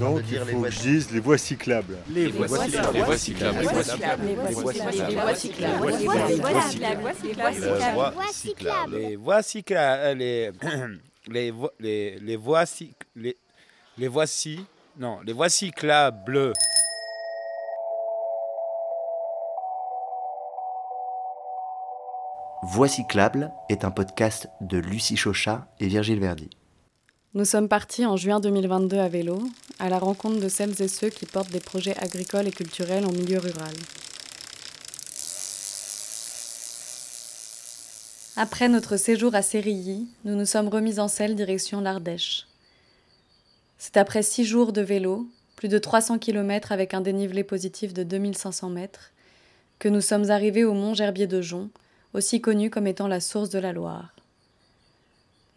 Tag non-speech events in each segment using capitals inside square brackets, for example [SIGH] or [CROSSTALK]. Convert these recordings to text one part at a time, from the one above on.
Donc de dire il les faut voies que je dise les voies cyclables. Les voies cyclables. Les voies cyclables. Les voies cyclables. Les voies cyclables. Les voies cyclables. Les voies cyclables. Les voies cyclables. Les les vo- les les voies cyc- les les voici non les voies cyclables. Voix cyclable est un podcast de Lucie Chauchat et Virgile Verdi. Nous sommes partis en juin 2022 à vélo, à la rencontre de celles et ceux qui portent des projets agricoles et culturels en milieu rural. Après notre séjour à Sérilly, nous nous sommes remis en selle direction l'Ardèche. C'est après six jours de vélo, plus de 300 km avec un dénivelé positif de 2500 mètres, que nous sommes arrivés au mont Gerbier de Jonc, aussi connu comme étant la source de la Loire.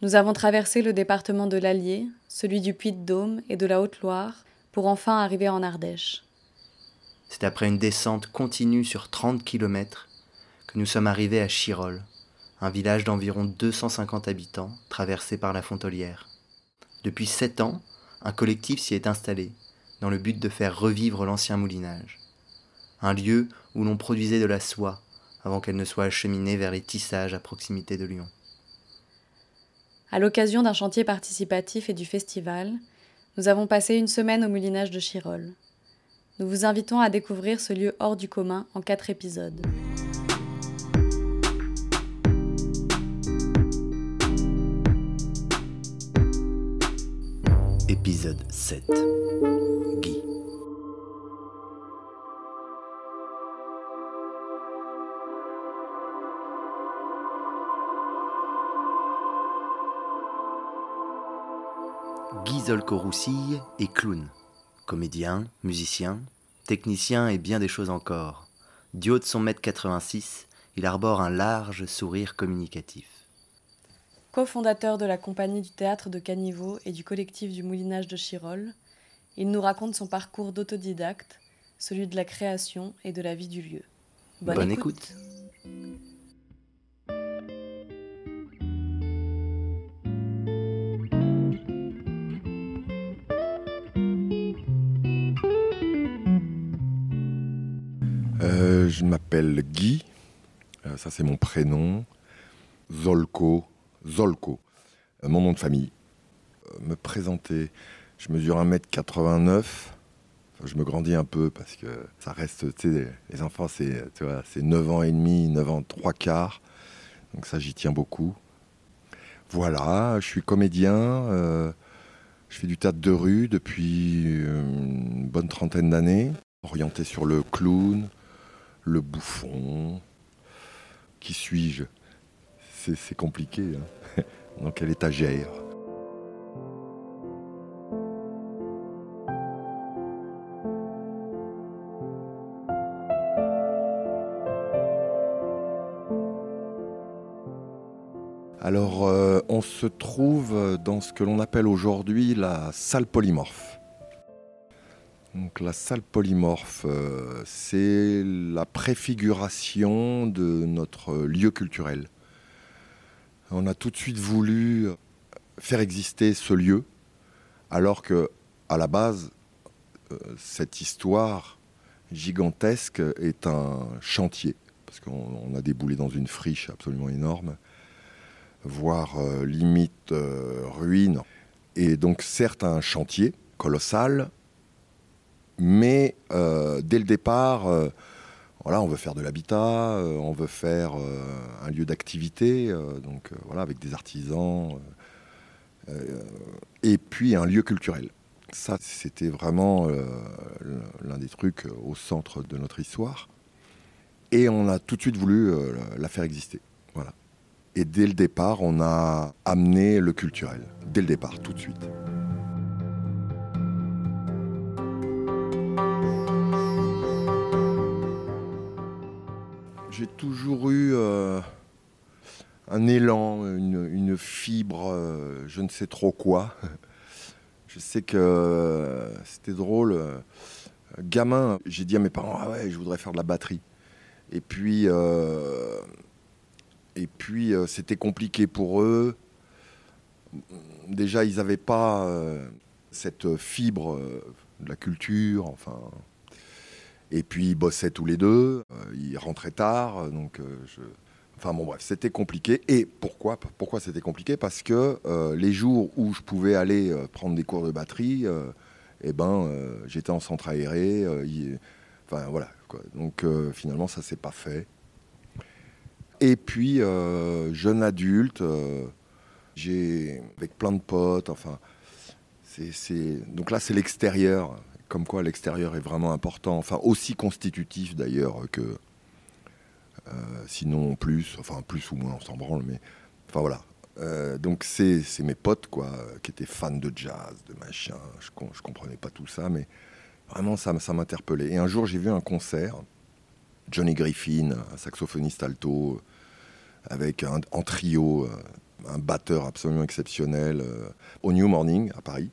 Nous avons traversé le département de l'Allier, celui du Puy-de-Dôme et de la Haute-Loire, pour enfin arriver en Ardèche. C'est après une descente continue sur 30 km que nous sommes arrivés à Chirol, un village d'environ 250 habitants traversé par la Fontolière. Depuis sept ans, un collectif s'y est installé, dans le but de faire revivre l'ancien moulinage. Un lieu où l'on produisait de la soie avant qu'elle ne soit acheminée vers les tissages à proximité de Lyon. À l'occasion d'un chantier participatif et du festival, nous avons passé une semaine au moulinage de Chirol. Nous vous invitons à découvrir ce lieu hors du commun en quatre épisodes. Épisode 7 Guy Zolko-Roussille est clown, comédien, musicien, technicien et bien des choses encore. Du haut de son mètre 86, il arbore un large sourire communicatif. Co-fondateur de la compagnie du théâtre de Caniveau et du collectif du moulinage de Chirol, il nous raconte son parcours d'autodidacte, celui de la création et de la vie du lieu. Bonne, écoute. Euh, je m'appelle Guy, Euh, ça c'est mon prénom. Zolko, Zolko, euh, mon nom de famille. Me présenter, je mesure 1m89. Enfin, je me grandis un peu parce que ça reste, tu sais, les enfants c'est tu vois, c'est 9 ans et demi, 9 ans 3 quarts. Donc ça j'y tiens beaucoup. Voilà, je suis comédien. je fais du théâtre de rue depuis une bonne trentaine d'années, orienté sur le clown, le bouffon. Qui suis-je? C'est compliqué. hein. [LAUGHS] Dans quelle étagère? Alors, euh, on se trouve dans ce que l'on appelle aujourd'hui la salle polymorphe. Donc, la salle polymorphe, euh, c'est la préfiguration de notre lieu culturel. On a tout de suite voulu faire exister ce lieu, alors que, à la base, euh, cette histoire gigantesque est un chantier, parce qu'on on a déboulé dans une friche absolument énorme voire euh, limite ruine. Et donc certes un chantier colossal, mais euh, dès le départ, euh, voilà, on veut faire de l'habitat, euh, on veut faire un lieu d'activité, donc voilà, avec des artisans, et puis un lieu culturel. Ça, c'était vraiment l'un des trucs au centre de notre histoire. Et on a tout de suite voulu la faire exister. Voilà. Et dès le départ, on a amené le culturel. Dès le départ, tout de suite. J'ai toujours eu euh, un élan, une, fibre, euh, je ne sais trop quoi. [LAUGHS] Je sais que euh, c'était drôle. gamin, j'ai dit à mes parents, ah ouais, je voudrais faire de la batterie. Et puis, et puis c'était compliqué pour eux. Déjà, ils n'avaient pas cette fibre de la culture, enfin. Et puis ils bossaient tous les deux, ils rentraient tard, donc je, Enfin bon bref, c'était compliqué. Et pourquoi Pourquoi c'était compliqué? Parce que euh, les jours où je pouvais aller euh, prendre des cours de batterie, euh, eh ben, j'étais en centre aéré. enfin voilà. Donc finalement, ça s'est pas fait. Et puis, jeune adulte, j'ai avec plein de potes. Enfin, donc là, c'est l'extérieur. Comme quoi, l'extérieur est vraiment important. Enfin, aussi constitutif d'ailleurs que euh, sinon plus, enfin plus ou moins, on s'en branle, mais enfin voilà. Euh, donc c'est mes potes quoi, qui étaient fans de jazz, de machin. Je, je comprenais pas tout ça, mais vraiment ça, ça m'interpellait. Et un jour j'ai vu un concert, Johnny Griffin, un saxophoniste alto, avec en trio, euh, un batteur absolument exceptionnel, au New Morning à Paris,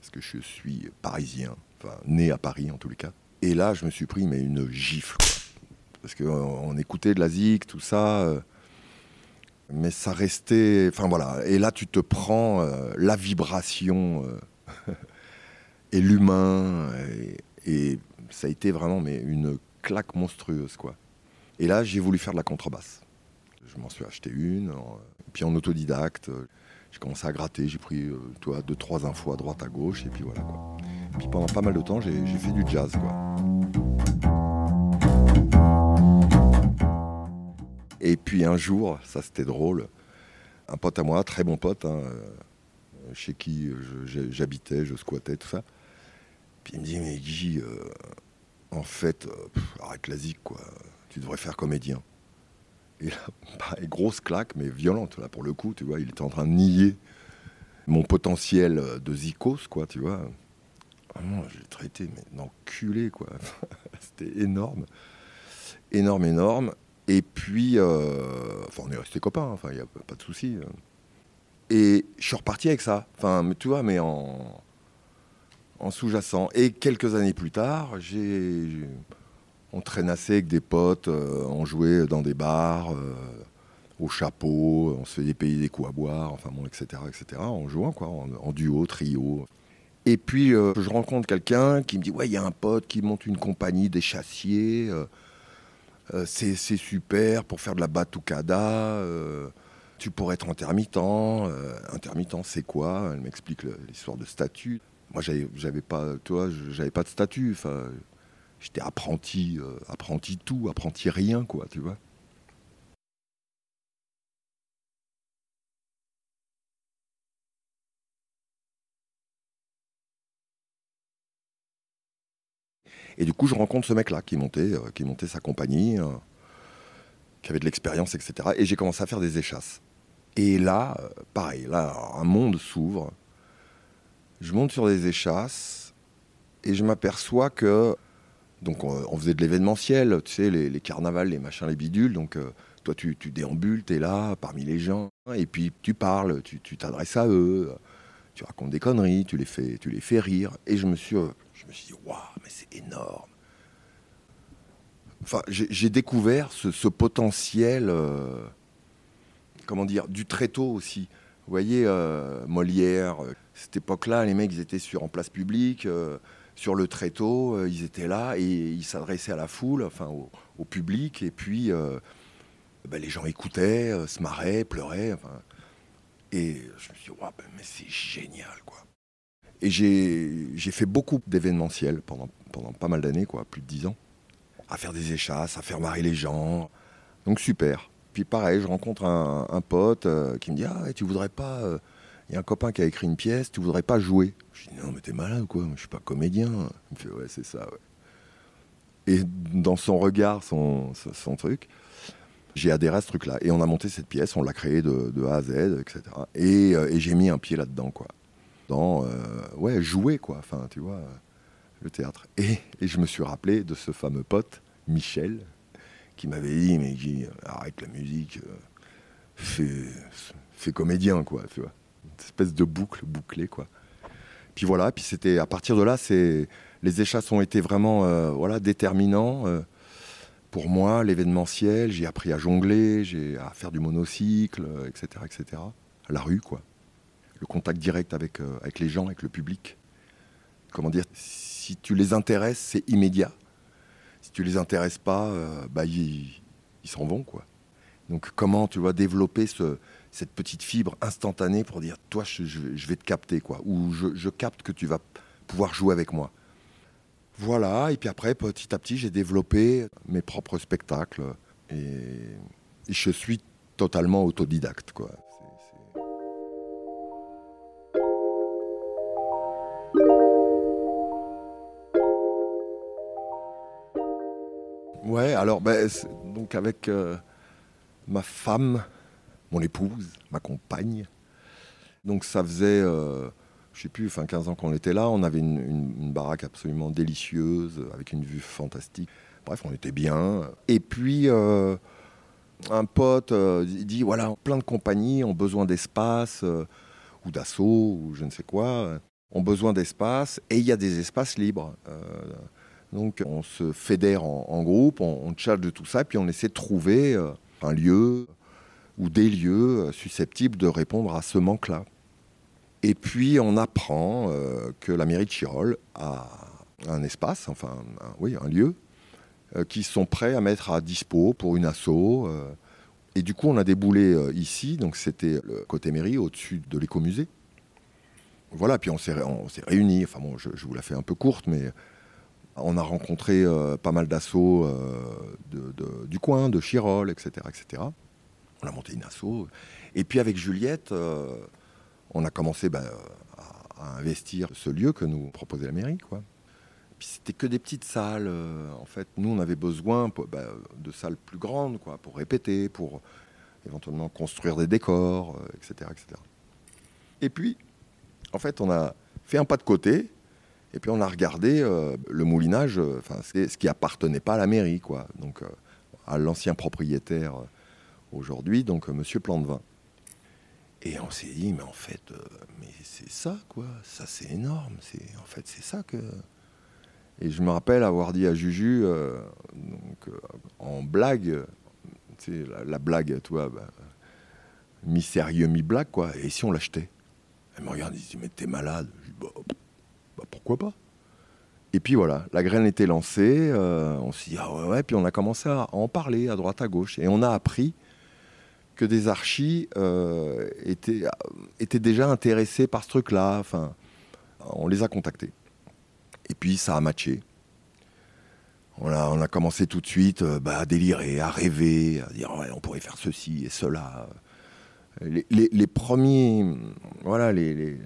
parce que je suis parisien, né à Paris en tous les cas. Et là je me suis pris mais une gifle. Quoi parce qu'on écoutait de la zik, tout ça. Euh, mais ça restait. Enfin voilà. Et là, tu te prends euh, la vibration euh, [LAUGHS] et l'humain. Et, ça a été vraiment mais une claque monstrueuse, quoi. Et là, j'ai voulu faire de la contrebasse. Je m'en suis acheté une. puis en autodidacte, j'ai commencé à gratter. J'ai pris toi, deux, trois infos à droite, à gauche. Et puis voilà, quoi. Puis pendant pas mal de temps, j'ai fait du jazz, quoi. Et puis un jour, ça c'était drôle, un pote à moi, très bon pote, hein, euh, chez qui j'habitais, je squattais, tout ça. Puis il me dit, mais Guy, euh, en fait, euh, arrête la zik, quoi. Tu devrais faire comédien. Et là, [LAUGHS] pareil, grosse claque, mais violente, là, pour le coup, tu vois. Il était en train de nier mon potentiel de zikos, quoi, tu vois. Vraiment, j'ai traité, mais d'enculé, quoi. [LAUGHS] C'était énorme. Énorme, énorme. Et puis, euh, enfin, on est restés copains, enfin, il n'y a pas de souci. Et je suis reparti avec ça. Enfin, tu vois, mais en, en sous-jacent. Et quelques années plus tard, j'ai, on traînassait avec des potes, euh, on jouait dans des bars, euh, au chapeau, on se faisait payer des coups à boire, enfin bon, etc., etc., en jouant, quoi, en, duo, trio. Et puis, je rencontre quelqu'un qui me dit, ouais, il y a un pote qui monte une compagnie des chassiers. Euh, c'est super pour faire de la batucada. Euh, tu pourrais être intermittent. Euh, intermittent, c'est quoi? Elle m'explique l'histoire de statut. Moi, j'avais pas, pas de statut. J'étais apprenti, apprenti tout, apprenti rien, quoi, tu vois. Et du coup, je rencontre ce mec-là qui montait, euh, qui montait sa compagnie, euh, qui avait de l'expérience, etc. Et j'ai commencé à faire des échasses. Et là, euh, pareil, là, un monde s'ouvre. Je monte sur des échasses et je m'aperçois que. Donc, on, faisait de l'événementiel, tu sais, les, carnavals, les machins, les bidules. Donc, toi, tu, tu déambules, tu es là, parmi les gens. Et puis, tu parles, tu t'adresses à eux, tu racontes des conneries, tu les fais, tu les fais rire. Et je me suis je me suis dit, waouh, mais c'est énorme. Enfin, j'ai découvert ce, potentiel, euh, comment dire, du tréteau aussi. Vous voyez, euh, Molière, euh, cette époque-là, les mecs, ils étaient sur, en place publique, sur le tréteau, ils étaient là et ils s'adressaient à la foule, enfin au, public, et puis ben, les gens écoutaient, se marraient, pleuraient. et je me suis dit, waouh, ben, mais c'est génial, quoi. Et j'ai fait beaucoup d'événementiels pendant, pas mal d'années, quoi, plus de dix ans, à faire des échasses, à faire marrer les gens. Donc super. Puis pareil, je rencontre un, pote euh, qui me dit Ah, tu voudrais pas. Il euh, y a un copain qui a écrit une pièce, tu voudrais pas jouer? Je dis Non, mais t'es malade ou quoi? Je suis pas comédien. Il me fait Ouais, c'est ça. Et dans son regard, son, truc, j'ai adhéré à ce truc-là. Et on a monté cette pièce, on l'a créée de, de, A à Z, etc. Et, euh, et j'ai mis un pied là-dedans, quoi dans euh, ouais, jouer, quoi. Enfin, tu vois, le théâtre. Et, et, je me suis rappelé de ce fameux pote, Michel, qui m'avait dit Mais Guy, arrête la musique, euh, fais, fais, comédien, quoi. Tu vois, une espèce de boucle bouclée, quoi. Puis voilà, puis c'était à partir de là, c'est les échasses ont été vraiment euh, voilà déterminants pour moi, l'événementiel. J'ai appris à jongler, j'ai à faire du monocycle, etc., etc. À la rue, quoi le contact direct avec, euh, avec les gens, avec le public. Comment dire Si tu les intéresses, c'est immédiat. Si tu les intéresses pas, euh, bah, ils s'en vont quoi. Donc comment tu vas développer ce, cette petite fibre instantanée pour dire toi je, je- je vais te capter quoi, ou je, je capte que tu vas pouvoir jouer avec moi. Voilà, et puis après petit à petit j'ai développé mes propres spectacles et, et je suis totalement autodidacte quoi. Ouais, alors ben, donc avec euh, ma femme, mon épouse, ma compagne. Donc ça faisait, euh, je sais plus, enfin 15 ans qu'on était là. On avait une, baraque absolument délicieuse, avec une vue fantastique. Bref, on était bien. Et puis euh, un pote euh, dit voilà, plein de compagnies ont besoin d'espace ou d'assaut ou je ne sais quoi, ont besoin d'espace et il y a des espaces libres. Euh, donc on se fédère en, groupe, on, on charge de tout ça, puis on essaie de trouver euh, un lieu ou des lieux euh, susceptibles de répondre à ce manque-là. Et puis on apprend euh, que la mairie de Chirol a un espace, enfin un- oui, un lieu, euh, qui sont prêts à mettre à dispo pour une asso. euh. et du coup on a déboulé euh, ici, donc c'était côté mairie, au-dessus de l'écomusée. Voilà, puis on s'est réunis, enfin bon, je vous la fais un peu courte, mais on a rencontré euh, pas mal d'assauts euh, du coin, de Chirol, etc., etc. On a monté une asso. Et puis avec Juliette, euh, on a commencé bah, à, investir ce lieu que nous proposait la mairie. C'était que des petites salles. en fait, nous, on avait besoin bah, de salles plus grandes quoi, pour répéter, pour éventuellement construire des décors, etc., etc. Et puis, en fait, on a fait un pas de côté et puis on a regardé euh, le moulinage, euh, enfin c'est ce qui appartenait pas à la mairie, quoi. Donc euh, à l'ancien propriétaire aujourd'hui, donc Monsieur Plantevin. Et on s'est dit, mais en fait, mais c'est ça, quoi. Ça c'est énorme. C'est en fait c'est ça que. Et je me rappelle avoir dit à Juju, donc en blague, sais, la, la blague, tu vois, bah, mi-sérieux, mi-blague, quoi. Et si on l'achetait? Elle me regarde, elle dit, mais t'es malade. Bah, bah, pourquoi pas Et puis voilà, la graine était lancée, euh, on s'est dit, ah ouais, ouais, puis on a commencé à en parler à droite, à gauche, et on a appris que des archis euh, étaient, étaient déjà intéressés par ce truc-là, on les a contactés. Et puis ça a matché. On a, commencé tout de suite euh, bah, à délirer, à rêver, à dire ouais, on pourrait faire ceci et cela. Les, premiers, voilà, les,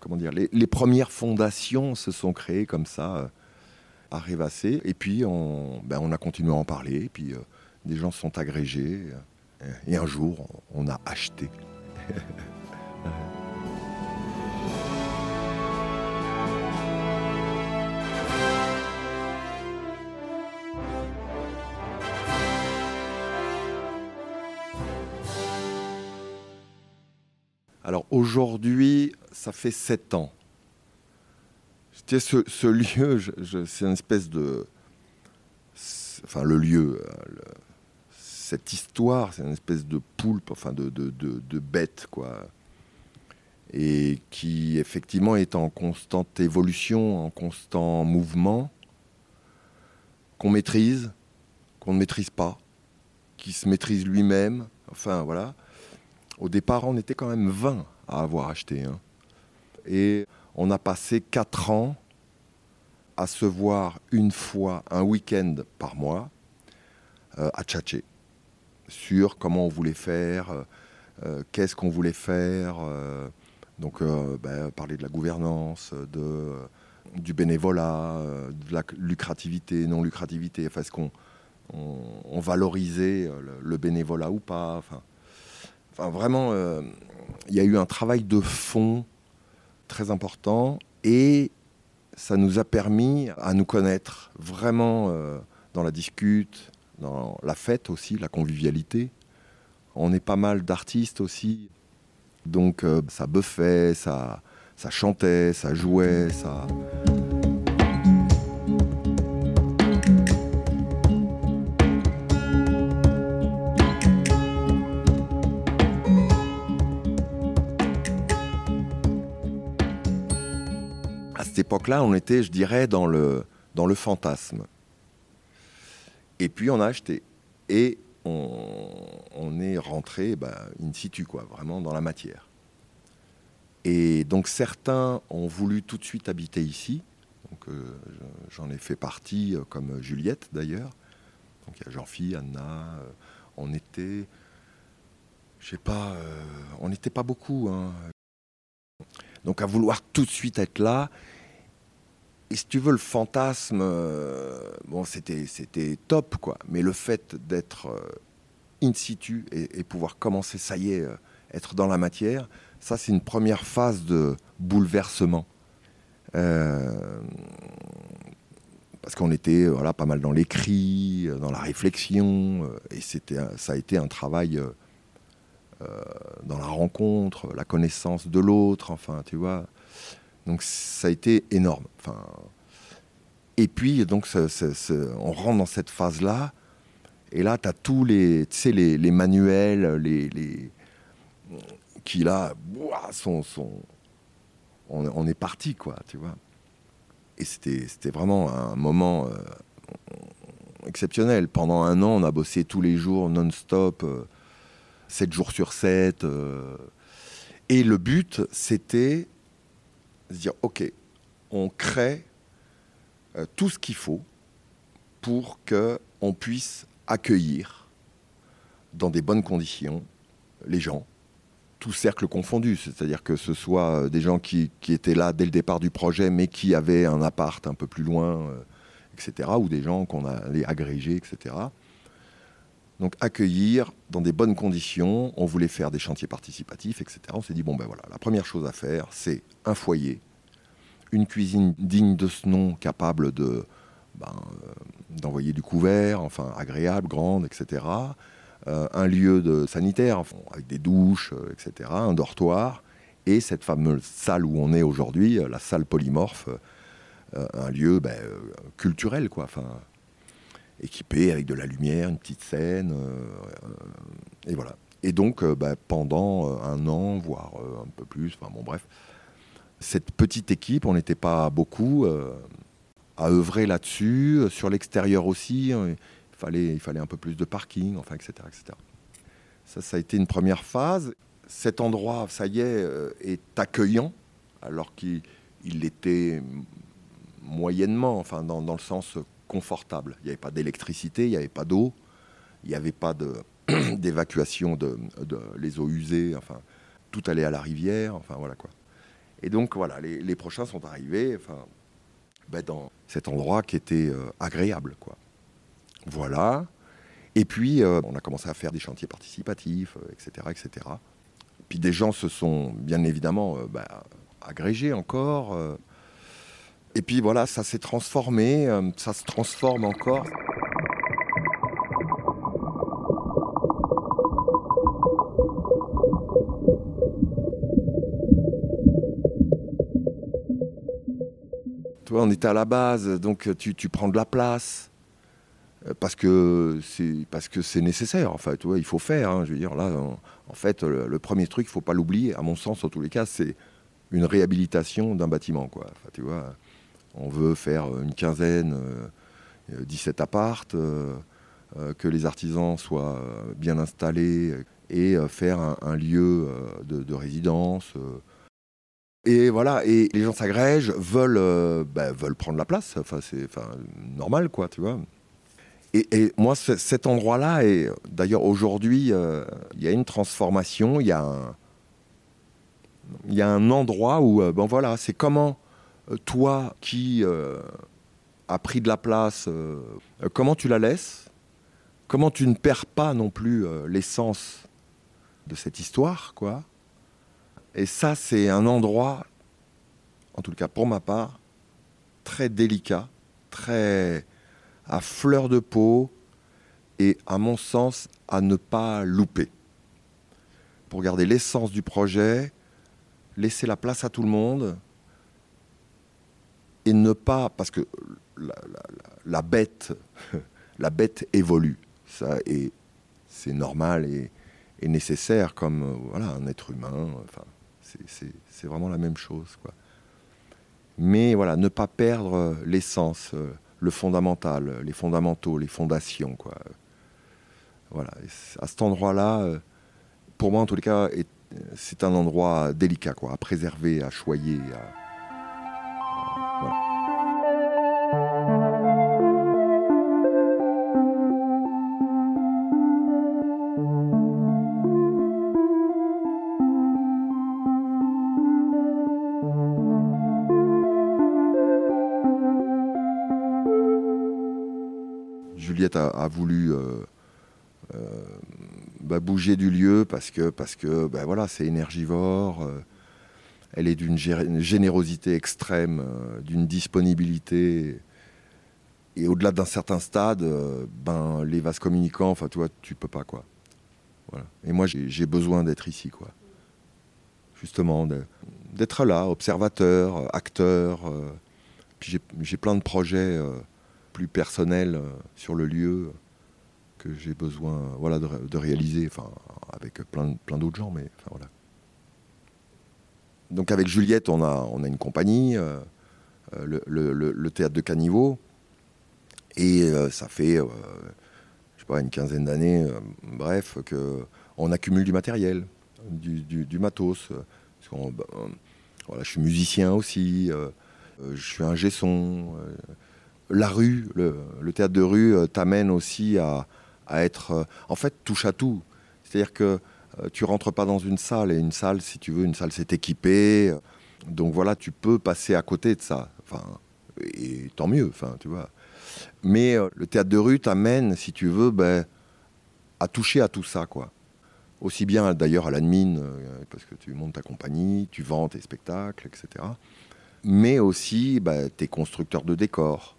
comment dire, les, premières fondations se sont créées comme ça, euh, à rêvasser. Et puis on, ben, on a continué à en parler. Puis euh, des gens sont agrégés. et un jour, on a acheté. [LAUGHS] Alors aujourd'hui, ça fait sept ans. Ce, ce lieu, c'est une espèce de. Enfin, le lieu, euh, cette histoire, c'est une espèce de poulpe, enfin, de- de bête, quoi. Et qui, effectivement, est en constante évolution, en constant mouvement, qu'on maîtrise, qu'on ne maîtrise pas, qui se maîtrise lui-même. Enfin, voilà. Au départ, on était quand même 20 à avoir acheté. hein. Et on a passé 4 ans à se voir une fois, un week-end par mois, euh, à tchatcher sur comment on voulait faire, euh, euh, qu'est-ce qu'on voulait faire. donc, ben, parler de la gouvernance, de, du bénévolat, de la lucrativité, non-lucrativité. Est-ce qu'on on, on valorisait le, le bénévolat ou pas Enfin, vraiment, euh, il y a eu un travail de fond très important et ça nous a permis à nous connaître vraiment euh, dans la discute, dans la fête aussi, la convivialité. On est pas mal d'artistes aussi, donc euh, ça buffait, ça, ça chantait, ça jouait, ça. Époque-là, on était, je dirais, dans le, dans le fantasme. Et puis on a acheté. Et on, est rentré bah, in situ, quoi, vraiment dans la matière. Et donc certains ont voulu tout de suite habiter ici. Donc euh, j'en ai fait partie, euh, comme Juliette d'ailleurs. Donc il y a Jean-Philippe, Anna. Euh, on était, je sais pas, on n'était pas beaucoup. Hein. Donc à vouloir tout de suite être là. Et si tu veux, le fantasme, bon, c'était, top, quoi. Mais le fait d'être in situ et, pouvoir commencer, ça y est, être dans la matière, ça, c'est une première phase de bouleversement. Euh, parce qu'on était voilà, pas mal dans l'écrit, dans la réflexion, euh, et c'était, ça a été un travail euh, dans la rencontre, la connaissance de l'autre, enfin, tu vois. Donc ça a été énorme. Enfin, et puis, donc, on rentre dans cette phase-là, et là, tu as tous les, les, les manuels, les, qui là, sont, On, est parti, quoi, tu vois. Et c'était vraiment un moment euh, exceptionnel. Pendant un an, on a bossé tous les jours, non-stop, 7 euh, jours sur 7. Euh. et le but, c'était se dire, OK, on crée tout ce qu'il faut pour qu'on puisse accueillir dans des bonnes conditions les gens tout cercle confondu, c'est-à-dire que ce soit euh, des gens qui, étaient là dès le départ du projet, mais qui avaient un appart un peu plus loin, euh, etc., ou des gens qu'on allait agréger, etc. Donc accueillir dans des bonnes conditions, on voulait faire des chantiers participatifs, etc. On s'est dit, bon ben voilà, la première chose à faire, c'est un foyer, une cuisine digne de ce nom, capable de ben, euh, d'envoyer du couvert, enfin agréable, grande, etc. Euh, un lieu de sanitaire avec des douches, euh, etc., un dortoir, et cette fameuse salle où on est aujourd'hui, la salle polymorphe, un lieu ben, culturel, quoi, enfin, équipé avec de la lumière, une petite scène, et voilà. Et donc, ben, pendant un an, voire un peu plus, enfin bon, bref, cette petite équipe, on n'était pas beaucoup à œuvrer là-dessus, sur l'extérieur aussi. Hein, il fallait un peu plus de parking, enfin, etc., etc. Ça, ça a été une première phase. Cet endroit, ça y est, euh, est accueillant, alors qu'il était moyennement, enfin, dans, le sens confortable. Il n'y avait pas d'électricité, il n'y avait pas d'eau, il n'y avait pas [COUGHS] d'évacuation de, les eaux usées, enfin, tout allait à la rivière, enfin, voilà quoi. Et donc, voilà, les, prochains sont arrivés, enfin, ben, dans cet endroit qui était euh, agréable, quoi. Voilà. Et puis, euh, on a commencé à faire des chantiers participatifs, etc., euh, etc. Puis des gens se sont, bien évidemment, bah, agrégés encore. et puis voilà, ça s'est transformé, ça se transforme encore. On était à la base, donc tu, prends de la place. Euh, parce que c'est parce que c'est nécessaire. En fait, il faut faire. Hein, je veux dire là, en, fait, le, premier truc, il faut pas l'oublier. À mon sens, en tous les cas, c'est une réhabilitation d'un bâtiment. Quoi. tu vois, on veut faire une quinzaine, 17 euh, appartes, euh, que les artisans soient bien installés et faire un, lieu de, résidence. Et voilà, et les gens s'agrègent, veulent, ben, veulent prendre la place. Enfin, c'est normal, quoi, tu vois. Et, moi, cet endroit-là, et d'ailleurs aujourd'hui, euh, il y a une transformation, il y a un, y a un endroit où, euh, ben voilà, c'est comment euh, toi qui as pris de la place, comment tu la laisses, comment tu ne perds pas non plus l'essence de cette histoire, quoi. Et ça, c'est un endroit, en tout cas pour ma part, très délicat, très à fleur de peau et, à mon sens, à ne pas louper. Pour garder l'essence du projet, laisser la place à tout le monde et ne pas, parce que la, bête, [LAUGHS] la bête évolue, ça et c'est normal et, nécessaire comme voilà un être humain. C'est vraiment la même chose, quoi. Mais voilà, ne pas perdre l'essence, euh, le fondamental, les fondamentaux, les fondations. Quoi. Voilà. à cet endroit-là, euh, pour moi en tous les cas, c'est un endroit délicat quoi, à préserver, à choyer. Juliette a, voulu euh, euh, bah, bouger du lieu parce que parce que bah, voilà c'est énergivore. Euh, elle est d'une générosité extrême, d'une disponibilité. Et au-delà d'un certain stade, ben les vases communicants, enfin toi, tu peux pas quoi. Et moi j'ai besoin d'être ici quoi. Justement d'être là, observateur, acteur. puis j'ai plein de projets plus personnel euh, sur le lieu que j'ai besoin voilà, de, réaliser, enfin, avec plein, plein d'autres gens, mais voilà. Donc avec Juliette, on a, on a une compagnie, euh, euh, le, théâtre de Caniveau, et ça fait, je sais pas, une quinzaine d'années, bref, que on accumule du matériel, du, matos. Bah, voilà, je suis musicien aussi, je suis un gesson la rue, le, théâtre de rue euh, t'amène aussi à, être, euh, en fait, touche à tout. C'est-à-dire que euh, tu rentres pas dans une salle et une salle, si tu veux, une salle c'est équipé. Donc voilà, tu peux passer à côté de ça. Enfin, et tant mieux, enfin, tu vois. Mais le théâtre de rue t'amène, si tu veux, ben, à toucher à tout ça, quoi. Aussi bien d'ailleurs à l'admin, parce que tu montes ta compagnie, tu vends tes spectacles, etc. Mais aussi, ben, tu es constructeur de décors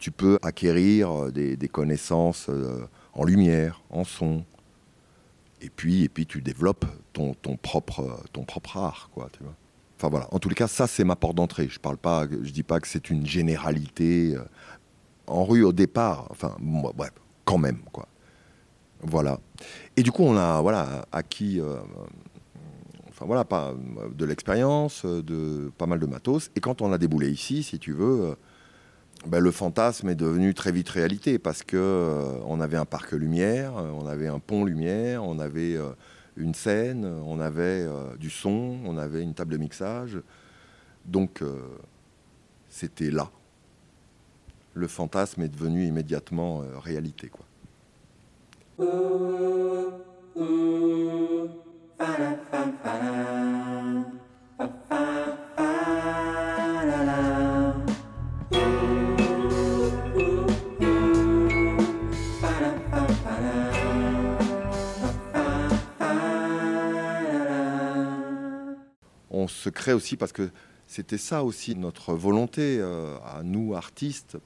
tu peux acquérir euh, des, connaissances euh, en lumière, en son. Et puis, et puis tu développes ton, ton, propre, ton propre art, quoi. Enfin voilà, en tous les cas, ça c'est ma porte d'entrée. Je parle pas, je dis pas que c'est une généralité. Euh, en rue au départ, enfin bref, quand même, quoi. Voilà. Et du coup, on a voilà acquis, enfin voilà, pas de l'expérience, de pas mal de matos. Et quand on a déboulé ici, si tu veux, ben, le fantasme est devenu très vite réalité parce que euh, on avait un parc lumière, euh, on avait un pont lumière, on avait euh, une scène, on avait du son, on avait une table de mixage. Donc c'était là. Le fantasme est devenu immédiatement réalité quoi. On se crée aussi parce que c'était ça aussi notre volonté euh, à nous artistes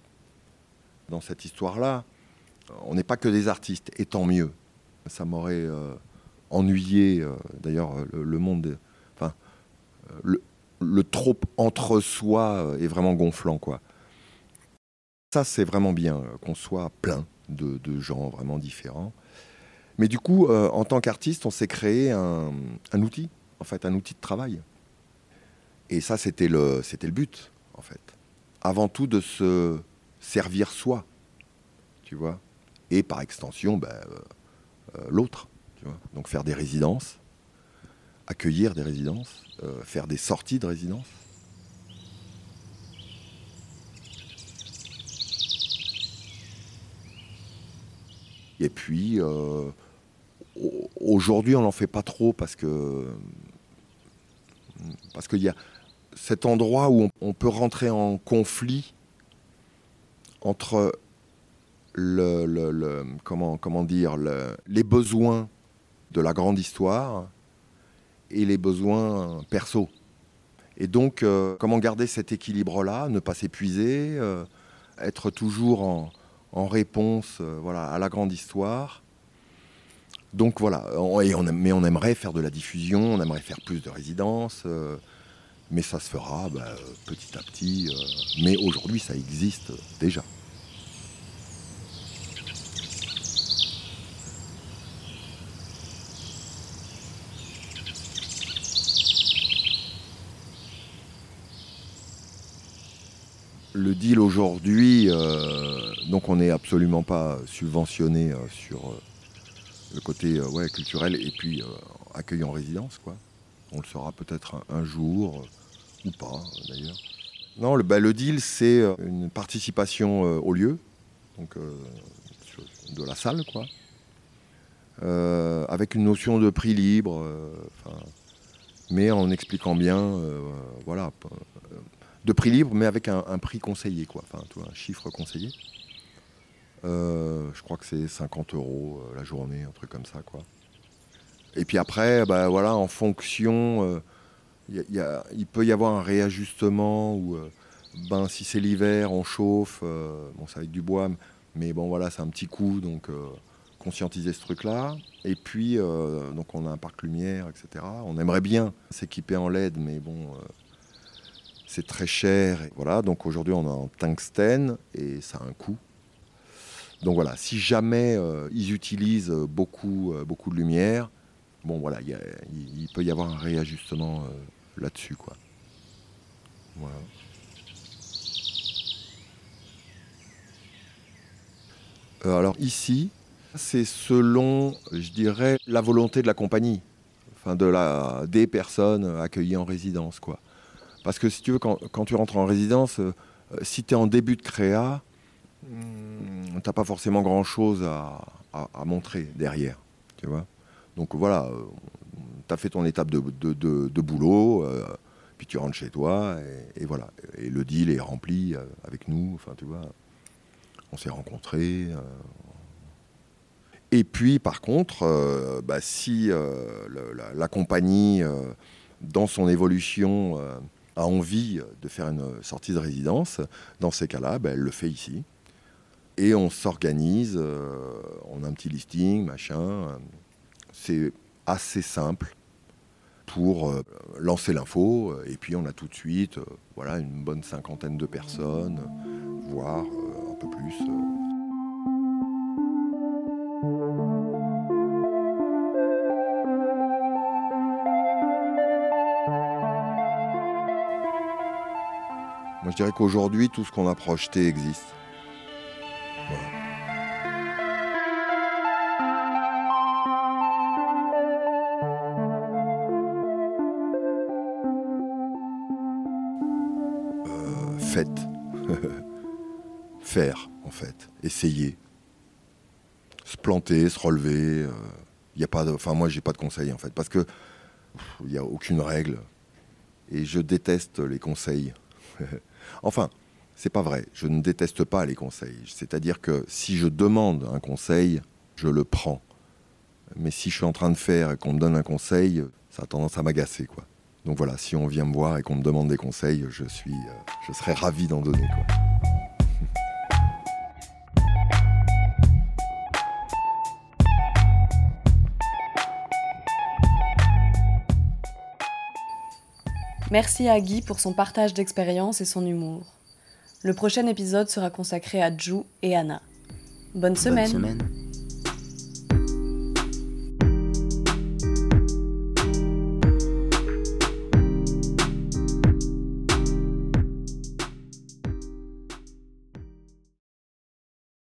dans cette histoire-là. On n'est pas que des artistes, et tant mieux. Ça m'aurait euh, ennuyé, euh, d'ailleurs, le, monde, enfin, le, trop entre soi est vraiment gonflant, quoi. Ça, c'est vraiment bien qu'on soit plein de, gens vraiment différents. Mais du coup, en tant qu'artiste, on s'est créé un outil, en fait, un outil de travail. Et ça, c'était le, c'était le but, en fait. Avant tout, de se servir soi, tu vois. Et par extension, ben, euh, euh, l'autre, tu vois. Donc faire des résidences, accueillir des résidences, euh, faire des sorties de résidences. Et puis, aujourd'hui, on n'en fait pas trop parce que parce qu'il y a cet endroit où on, peut rentrer en conflit entre le, comment, comment dire, les besoins de la grande histoire et les besoins perso. Et donc, euh, comment garder cet équilibre-là, ne pas s'épuiser, euh, être toujours en, réponse euh, voilà, à la grande histoire. Donc voilà, et on, mais on aimerait faire de la diffusion, on aimerait faire plus de résidences. Mais ça se fera bah, petit à petit. Euh, mais aujourd'hui, ça existe déjà. Le deal aujourd'hui, euh, donc on n'est absolument pas subventionné euh, sur le côté culturel et puis accueilli en résidence. Quoi. On le saura peut-être un, jour, ou pas euh, d'ailleurs. Non, le, bah, le deal, c'est euh, une participation euh, au lieu, donc de la salle, quoi. Avec une notion de prix libre, mais en expliquant bien, voilà, de prix libre, mais avec un, prix conseillé, quoi, enfin, un chiffre conseillé. Je crois que c'est 50 euros la journée, un truc comme ça, quoi. Et puis après, bah, voilà, en fonction, il peut y avoir un réajustement ou euh, ben, si c'est l'hiver, on chauffe, euh, bon, c'est avec du bois, mais bon, voilà, c'est un petit coup, donc euh, conscientiser ce truc-là. Et puis, donc on a un parc lumière, etc. On aimerait bien s'équiper en LED, mais bon, c'est très cher. Voilà, donc aujourd'hui, on est en tungstène et ça a un coût. Donc voilà, si jamais ils utilisent beaucoup, beaucoup de lumière, bon voilà, il peut y avoir un réajustement euh, là-dessus, quoi. Euh, alors ici, c'est selon, je dirais, la volonté de la compagnie, enfin de la, des personnes accueillies en résidence, quoi. Parce que si tu veux, quand, tu rentres en résidence, euh, si tu es en début de créa, hmm, t'as pas forcément grand-chose à, à- à montrer derrière, tu vois. Donc voilà, tu as fait ton étape de, boulot, euh, puis tu rentres chez toi, et, voilà. Et le deal est rempli euh, avec nous, enfin tu vois. On s'est rencontrés. euh. Et puis par contre, euh, bah, si euh, la, compagnie, euh, dans son évolution, euh, a envie de faire une sortie de résidence, dans ces cas-là, bah, elle le fait ici. Et on s'organise, euh, on a un petit listing, machin. C'est assez simple pour euh, lancer l'info. euh, Et puis on a tout de suite euh, voilà, une bonne cinquantaine de personnes, voire un peu plus. Moi je dirais qu'aujourd'hui tout ce qu'on a projeté existe. Se planter, se relever. Il y a pas de... Enfin, moi, j'ai pas de conseils, en fait. Parce que il n'y a aucune règle. Et je déteste les conseils. [LAUGHS] enfin, c'est pas vrai. Je ne déteste pas les conseils. C'est-à-dire que si je demande un conseil, je le prends. Mais si je suis en train de faire et qu'on me donne un conseil, ça a tendance à m'agacer, quoi. Donc voilà, si on vient me voir et qu'on me demande des conseils, je suis, euh, je serais ravi d'en donner, quoi. Merci à Guy pour son partage d'expérience et son humour. Le prochain épisode sera consacré à Ju et Anna. Bonne semaine. Bonne semaine.